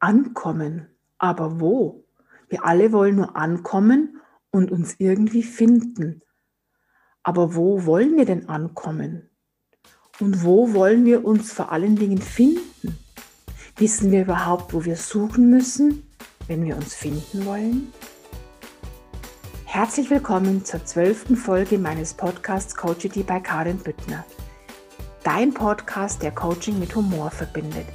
Ankommen. Aber wo? Wir alle wollen nur ankommen und uns irgendwie finden. Aber wo wollen wir denn ankommen? Und wo wollen wir uns vor allen Dingen finden? Wissen wir überhaupt, wo wir suchen müssen, wenn wir uns finden wollen? Herzlich willkommen zur zwölften Folge meines Podcasts Coachity bei Karin Büttner. Dein Podcast, der Coaching mit Humor verbindet.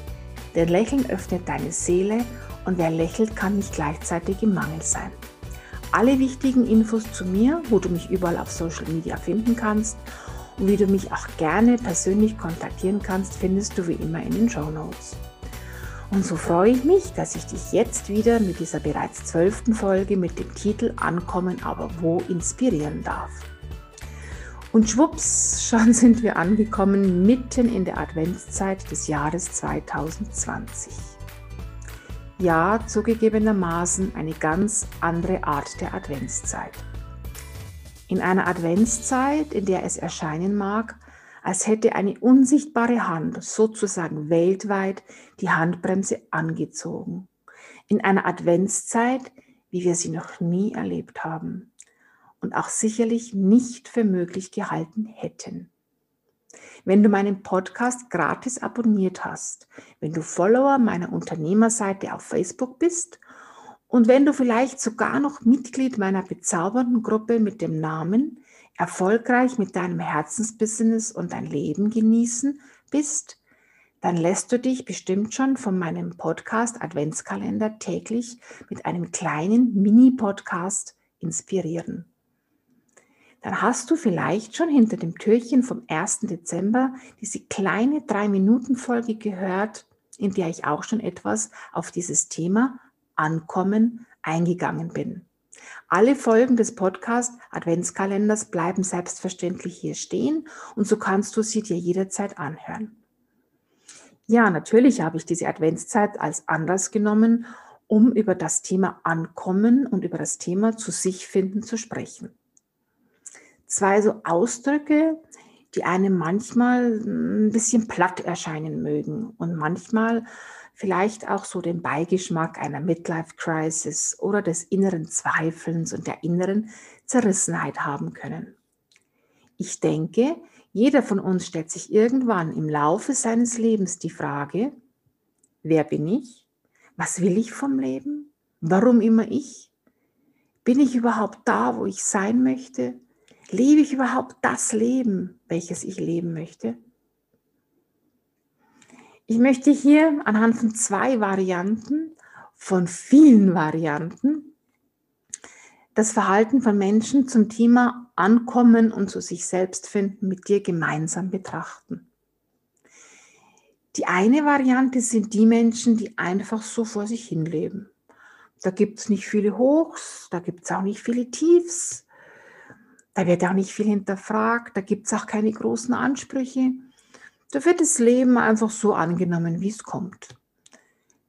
Denn Lächeln öffnet deine Seele und wer lächelt, kann nicht gleichzeitig im Mangel sein. Alle wichtigen Infos zu mir, wo du mich überall auf Social Media finden kannst und wie du mich auch gerne persönlich kontaktieren kannst, findest du wie immer in den Show Notes. Und so freue ich mich, dass ich dich jetzt wieder mit dieser bereits zwölften Folge mit dem Titel Ankommen aber wo inspirieren darf. Und schwupps, schon sind wir angekommen mitten in der Adventszeit des Jahres 2020. Ja, zugegebenermaßen eine ganz andere Art der Adventszeit. In einer Adventszeit, in der es erscheinen mag, als hätte eine unsichtbare Hand sozusagen weltweit die Handbremse angezogen. In einer Adventszeit, wie wir sie noch nie erlebt haben und auch sicherlich nicht für möglich gehalten hätten. Wenn du meinen Podcast gratis abonniert hast, wenn du Follower meiner Unternehmerseite auf Facebook bist und wenn du vielleicht sogar noch Mitglied meiner bezaubernden Gruppe mit dem Namen Erfolgreich mit deinem Herzensbusiness und dein Leben genießen bist, dann lässt du dich bestimmt schon von meinem Podcast Adventskalender täglich mit einem kleinen Mini-Podcast inspirieren dann hast du vielleicht schon hinter dem Türchen vom 1. Dezember diese kleine 3-Minuten-Folge gehört, in der ich auch schon etwas auf dieses Thema Ankommen eingegangen bin. Alle Folgen des Podcast Adventskalenders bleiben selbstverständlich hier stehen und so kannst du sie dir jederzeit anhören. Ja, natürlich habe ich diese Adventszeit als Anlass genommen, um über das Thema Ankommen und über das Thema zu sich finden zu sprechen zwei so Ausdrücke, die einem manchmal ein bisschen platt erscheinen mögen und manchmal vielleicht auch so den Beigeschmack einer Midlife-Crisis oder des inneren Zweifelns und der inneren Zerrissenheit haben können. Ich denke, jeder von uns stellt sich irgendwann im Laufe seines Lebens die Frage, wer bin ich? Was will ich vom Leben? Warum immer ich? Bin ich überhaupt da, wo ich sein möchte? Lebe ich überhaupt das Leben, welches ich leben möchte? Ich möchte hier anhand von zwei Varianten, von vielen Varianten, das Verhalten von Menschen zum Thema Ankommen und zu sich selbst finden mit dir gemeinsam betrachten. Die eine Variante sind die Menschen, die einfach so vor sich hin leben. Da gibt es nicht viele Hochs, da gibt es auch nicht viele Tiefs. Da wird auch nicht viel hinterfragt, da gibt es auch keine großen Ansprüche. Da wird das Leben einfach so angenommen, wie es kommt.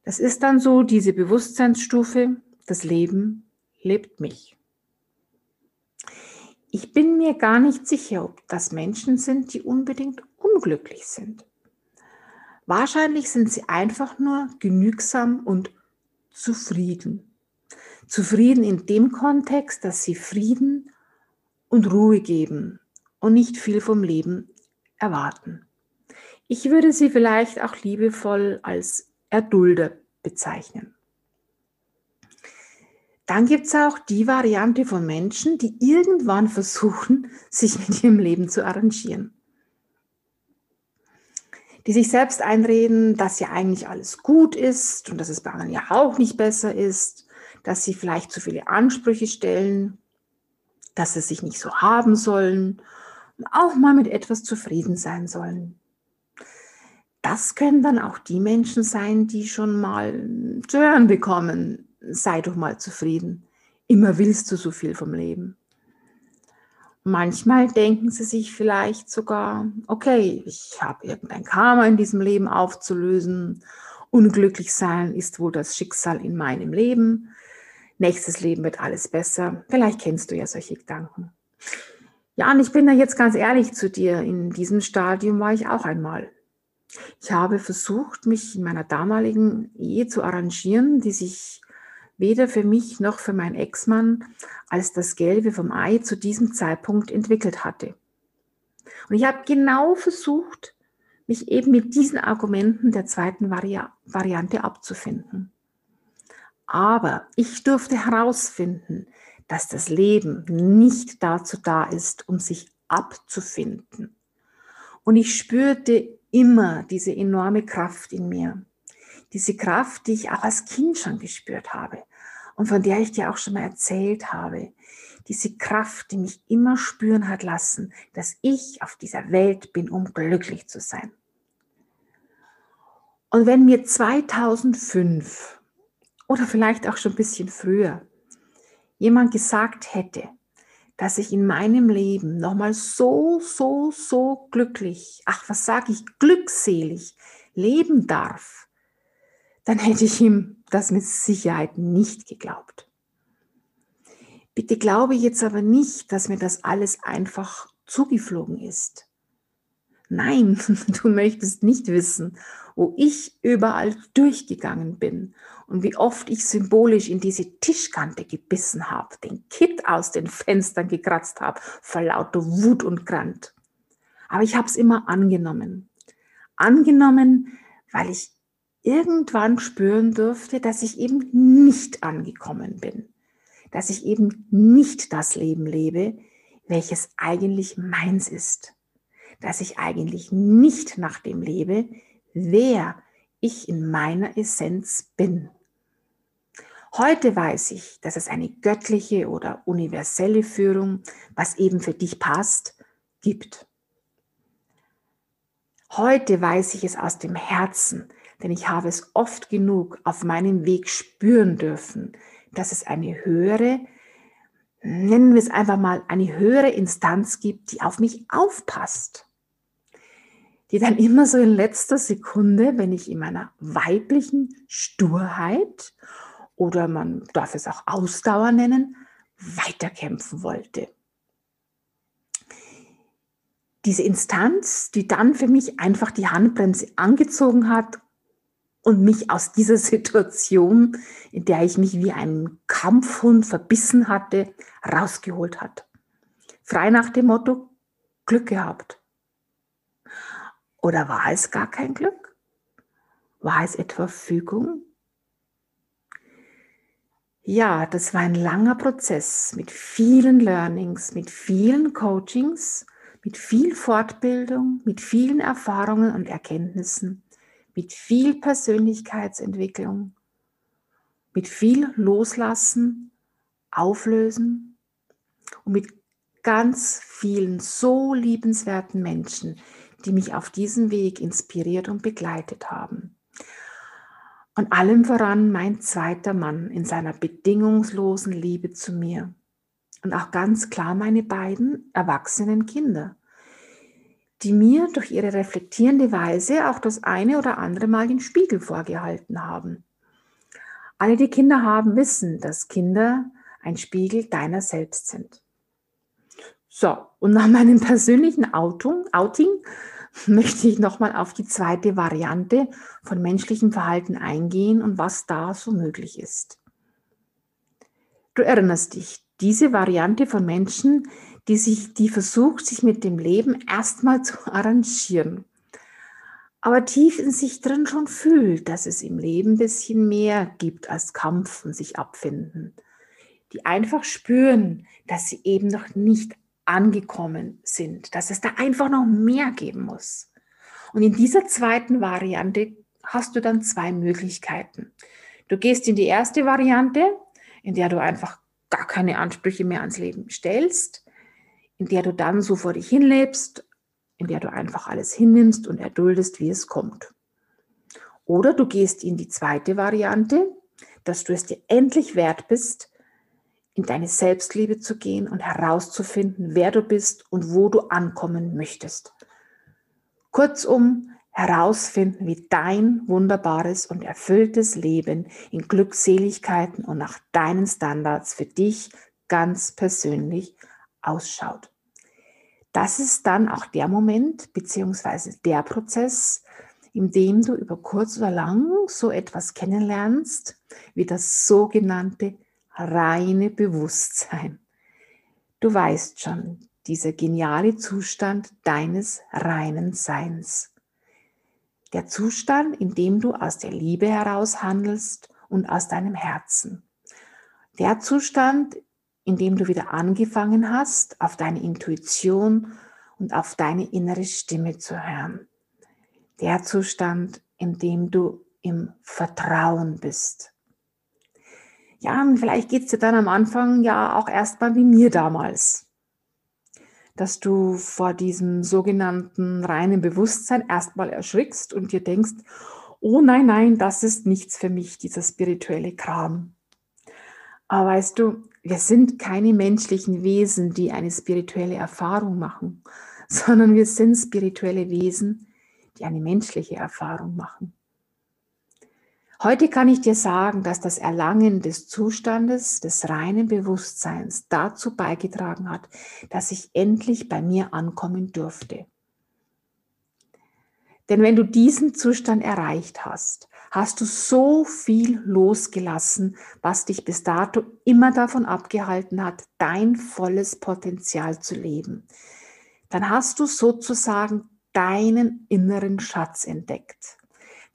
Das ist dann so diese Bewusstseinsstufe, das Leben lebt mich. Ich bin mir gar nicht sicher, ob das Menschen sind, die unbedingt unglücklich sind. Wahrscheinlich sind sie einfach nur genügsam und zufrieden. Zufrieden in dem Kontext, dass sie Frieden und Ruhe geben und nicht viel vom Leben erwarten. Ich würde sie vielleicht auch liebevoll als Erdulder bezeichnen. Dann gibt es auch die Variante von Menschen, die irgendwann versuchen, sich mit ihrem Leben zu arrangieren. Die sich selbst einreden, dass ja eigentlich alles gut ist und dass es bei anderen ja auch nicht besser ist, dass sie vielleicht zu viele Ansprüche stellen dass sie sich nicht so haben sollen und auch mal mit etwas zufrieden sein sollen. Das können dann auch die Menschen sein, die schon mal zu hören bekommen, sei doch mal zufrieden. Immer willst du so viel vom Leben. Manchmal denken sie sich vielleicht sogar, okay, ich habe irgendein Karma in diesem Leben aufzulösen. Unglücklich sein ist wohl das Schicksal in meinem Leben nächstes Leben wird alles besser. Vielleicht kennst du ja solche Gedanken. Ja, und ich bin da jetzt ganz ehrlich zu dir. In diesem Stadium war ich auch einmal. Ich habe versucht, mich in meiner damaligen Ehe zu arrangieren, die sich weder für mich noch für meinen Ex-Mann als das Gelbe vom Ei zu diesem Zeitpunkt entwickelt hatte. Und ich habe genau versucht, mich eben mit diesen Argumenten der zweiten Vari Variante abzufinden. Aber ich durfte herausfinden, dass das Leben nicht dazu da ist, um sich abzufinden. Und ich spürte immer diese enorme Kraft in mir. Diese Kraft, die ich auch als Kind schon gespürt habe und von der ich dir auch schon mal erzählt habe. Diese Kraft, die mich immer spüren hat lassen, dass ich auf dieser Welt bin, um glücklich zu sein. Und wenn mir 2005 oder vielleicht auch schon ein bisschen früher jemand gesagt hätte, dass ich in meinem Leben nochmal so, so, so glücklich, ach, was sage ich, glückselig leben darf, dann hätte ich ihm das mit Sicherheit nicht geglaubt. Bitte glaube jetzt aber nicht, dass mir das alles einfach zugeflogen ist. Nein, du möchtest nicht wissen, wo ich überall durchgegangen bin und wie oft ich symbolisch in diese Tischkante gebissen habe, den Kitt aus den Fenstern gekratzt habe, vor lauter Wut und Grant. Aber ich habe es immer angenommen. Angenommen, weil ich irgendwann spüren durfte, dass ich eben nicht angekommen bin, dass ich eben nicht das Leben lebe, welches eigentlich meins ist, dass ich eigentlich nicht nach dem lebe, wer ich in meiner Essenz bin. Heute weiß ich, dass es eine göttliche oder universelle Führung, was eben für dich passt, gibt. Heute weiß ich es aus dem Herzen, denn ich habe es oft genug auf meinem Weg spüren dürfen, dass es eine höhere, nennen wir es einfach mal, eine höhere Instanz gibt, die auf mich aufpasst. Die dann immer so in letzter Sekunde, wenn ich in meiner weiblichen Sturheit oder man darf es auch Ausdauer nennen, weiterkämpfen wollte. Diese Instanz, die dann für mich einfach die Handbremse angezogen hat und mich aus dieser Situation, in der ich mich wie ein Kampfhund verbissen hatte, rausgeholt hat. Frei nach dem Motto, Glück gehabt. Oder war es gar kein Glück? War es etwa Fügung? Ja, das war ein langer Prozess mit vielen Learnings, mit vielen Coachings, mit viel Fortbildung, mit vielen Erfahrungen und Erkenntnissen mit viel Persönlichkeitsentwicklung, mit viel Loslassen, Auflösen und mit ganz vielen so liebenswerten Menschen, die mich auf diesem Weg inspiriert und begleitet haben. Und allem voran mein zweiter Mann in seiner bedingungslosen Liebe zu mir. Und auch ganz klar meine beiden erwachsenen Kinder, die mir durch ihre reflektierende Weise auch das eine oder andere Mal den Spiegel vorgehalten haben. Alle, die Kinder haben, wissen, dass Kinder ein Spiegel deiner selbst sind. So, und nach meinem persönlichen Outing, Outing möchte ich nochmal auf die zweite Variante von menschlichem Verhalten eingehen und was da so möglich ist. Du erinnerst dich, diese Variante von Menschen, die sich, die versucht, sich mit dem Leben erstmal zu arrangieren. Aber tief in sich drin schon fühlt, dass es im Leben ein bisschen mehr gibt als Kampf und sich abfinden. Die einfach spüren, dass sie eben noch nicht angekommen sind, dass es da einfach noch mehr geben muss. Und in dieser zweiten Variante hast du dann zwei Möglichkeiten. Du gehst in die erste Variante, in der du einfach gar keine Ansprüche mehr ans Leben stellst in der du dann so vor dich hinlebst, in der du einfach alles hinnimmst und erduldest, wie es kommt. Oder du gehst in die zweite Variante, dass du es dir endlich wert bist, in deine Selbstliebe zu gehen und herauszufinden, wer du bist und wo du ankommen möchtest. Kurzum, herausfinden, wie dein wunderbares und erfülltes Leben in Glückseligkeiten und nach deinen Standards für dich ganz persönlich ausschaut. Das ist dann auch der Moment beziehungsweise der Prozess, indem du über kurz oder lang so etwas kennenlernst wie das sogenannte reine Bewusstsein. Du weißt schon, dieser geniale Zustand deines reinen Seins. Der Zustand, in dem du aus der Liebe heraus handelst und aus deinem Herzen. Der Zustand, in dem du wieder angefangen hast, auf deine Intuition und auf deine innere Stimme zu hören der Zustand, in dem du im Vertrauen bist. Ja, und vielleicht geht es dir dann am Anfang ja auch erstmal wie mir damals, dass du vor diesem sogenannten reinen Bewusstsein erstmal erschrickst und dir denkst, oh nein, nein, das ist nichts für mich, dieser spirituelle Kram. Aber weißt du, wir sind keine menschlichen Wesen, die eine spirituelle Erfahrung machen, sondern wir sind spirituelle Wesen, die eine menschliche Erfahrung machen. Heute kann ich dir sagen, dass das Erlangen des Zustandes des reinen Bewusstseins dazu beigetragen hat, dass ich endlich bei mir ankommen durfte. Denn wenn du diesen Zustand erreicht hast, hast du so viel losgelassen, was dich bis dato immer davon abgehalten hat, dein volles Potenzial zu leben. Dann hast du sozusagen deinen inneren Schatz entdeckt.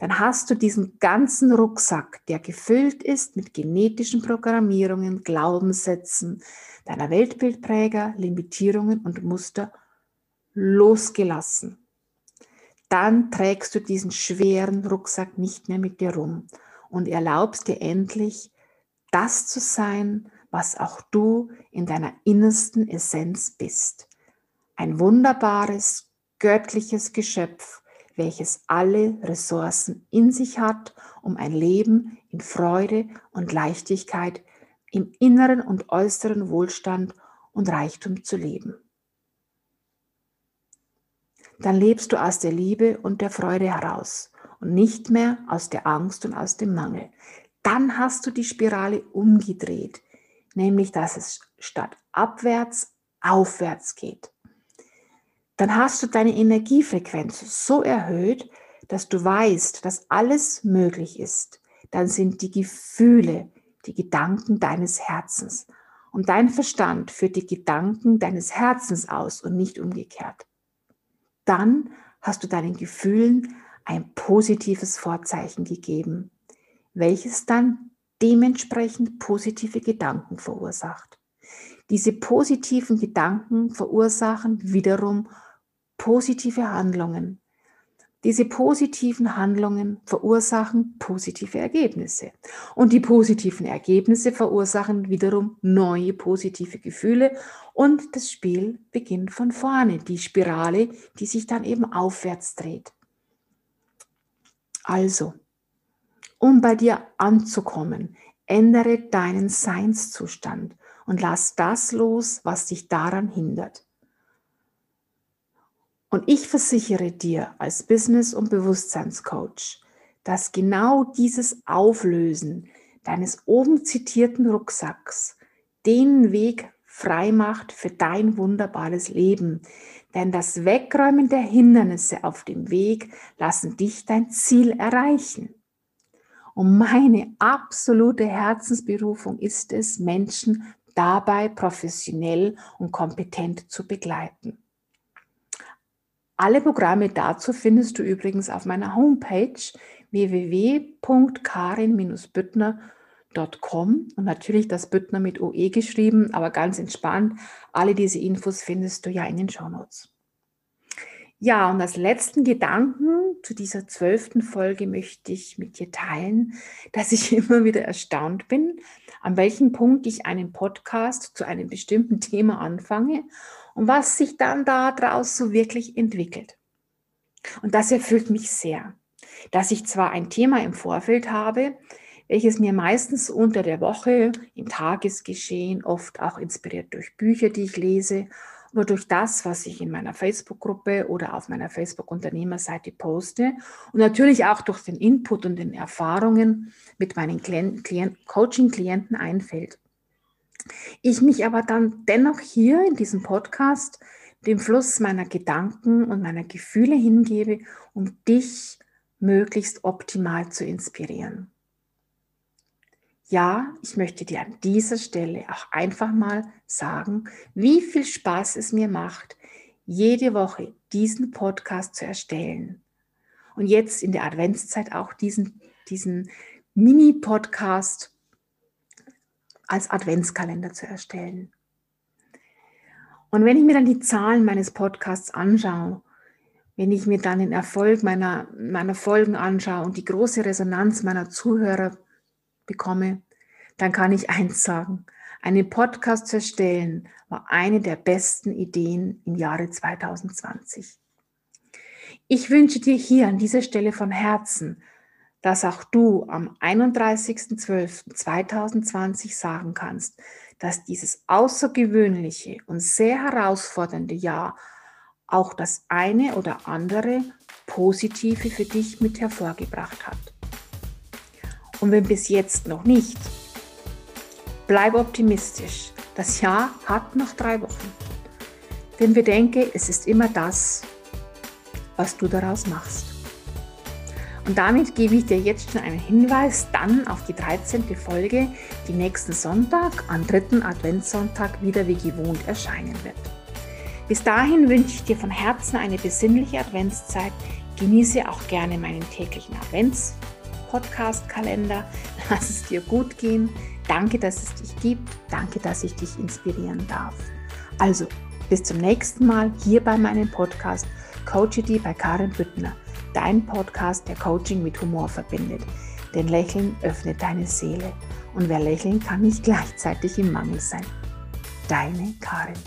Dann hast du diesen ganzen Rucksack, der gefüllt ist mit genetischen Programmierungen, Glaubenssätzen, deiner Weltbildpräger, Limitierungen und Muster losgelassen. Dann trägst du diesen schweren Rucksack nicht mehr mit dir rum und erlaubst dir endlich, das zu sein, was auch du in deiner innersten Essenz bist. Ein wunderbares, göttliches Geschöpf, welches alle Ressourcen in sich hat, um ein Leben in Freude und Leichtigkeit, im inneren und äußeren Wohlstand und Reichtum zu leben. Dann lebst du aus der Liebe und der Freude heraus und nicht mehr aus der Angst und aus dem Mangel. Dann hast du die Spirale umgedreht, nämlich dass es statt abwärts aufwärts geht dann hast du deine Energiefrequenz so erhöht, dass du weißt, dass alles möglich ist. Dann sind die Gefühle, die Gedanken deines Herzens. Und dein Verstand führt die Gedanken deines Herzens aus und nicht umgekehrt. Dann hast du deinen Gefühlen ein positives Vorzeichen gegeben, welches dann dementsprechend positive Gedanken verursacht. Diese positiven Gedanken verursachen wiederum positive Handlungen. Diese positiven Handlungen verursachen positive Ergebnisse. Und die positiven Ergebnisse verursachen wiederum neue positive Gefühle und das Spiel beginnt von vorne. Die Spirale, die sich dann eben aufwärts dreht. Also, um bei dir anzukommen, ändere deinen Seinszustand und lass das los, was dich daran hindert. Und ich versichere dir als Business- und Bewusstseinscoach, dass genau dieses Auflösen deines oben zitierten Rucksacks den Weg frei macht für dein wunderbares Leben. Denn das Wegräumen der Hindernisse auf dem Weg lassen dich dein Ziel erreichen. Und meine absolute Herzensberufung ist es, Menschen dabei professionell und kompetent zu begleiten. Alle Programme dazu findest du übrigens auf meiner Homepage www.karin-büttner.com und natürlich das Büttner mit OE geschrieben, aber ganz entspannt. Alle diese Infos findest du ja in den Shownotes. Ja, und als letzten Gedanken zu dieser zwölften Folge möchte ich mit dir teilen, dass ich immer wieder erstaunt bin, an welchem Punkt ich einen Podcast zu einem bestimmten Thema anfange und was sich dann daraus so wirklich entwickelt. Und das erfüllt mich sehr, dass ich zwar ein Thema im Vorfeld habe, welches mir meistens unter der Woche im Tagesgeschehen, oft auch inspiriert durch Bücher, die ich lese oder durch das, was ich in meiner Facebook-Gruppe oder auf meiner Facebook-Unternehmerseite poste und natürlich auch durch den Input und den Erfahrungen mit meinen Coaching-Klienten einfällt. Ich mich aber dann dennoch hier in diesem Podcast dem Fluss meiner Gedanken und meiner Gefühle hingebe, um dich möglichst optimal zu inspirieren. Ja, ich möchte dir an dieser Stelle auch einfach mal sagen, wie viel Spaß es mir macht, jede Woche diesen Podcast zu erstellen. Und jetzt in der Adventszeit auch diesen, diesen Mini-Podcast als Adventskalender zu erstellen. Und wenn ich mir dann die Zahlen meines Podcasts anschaue, wenn ich mir dann den Erfolg meiner, meiner Folgen anschaue und die große Resonanz meiner Zuhörer bekomme, dann kann ich eins sagen. Einen Podcast zu erstellen war eine der besten Ideen im Jahre 2020. Ich wünsche dir hier an dieser Stelle von Herzen, dass auch du am 31.12.2020 sagen kannst, dass dieses außergewöhnliche und sehr herausfordernde Jahr auch das eine oder andere Positive für dich mit hervorgebracht hat. Und wenn bis jetzt noch nicht, bleib optimistisch. Das Jahr hat noch drei Wochen. Denn bedenke, es ist immer das, was du daraus machst. Und damit gebe ich dir jetzt schon einen Hinweis dann auf die 13. Folge, die nächsten Sonntag, am dritten Adventssonntag, wieder wie gewohnt erscheinen wird. Bis dahin wünsche ich dir von Herzen eine besinnliche Adventszeit. Genieße auch gerne meinen täglichen Advents-Podcast-Kalender. Lass es dir gut gehen. Danke, dass es dich gibt. Danke, dass ich dich inspirieren darf. Also, bis zum nächsten Mal hier bei meinem Podcast Coachity bei Karin Büttner dein Podcast, der Coaching mit Humor verbindet. Denn Lächeln öffnet deine Seele und wer lächeln kann nicht gleichzeitig im Mangel sein. Deine Karin.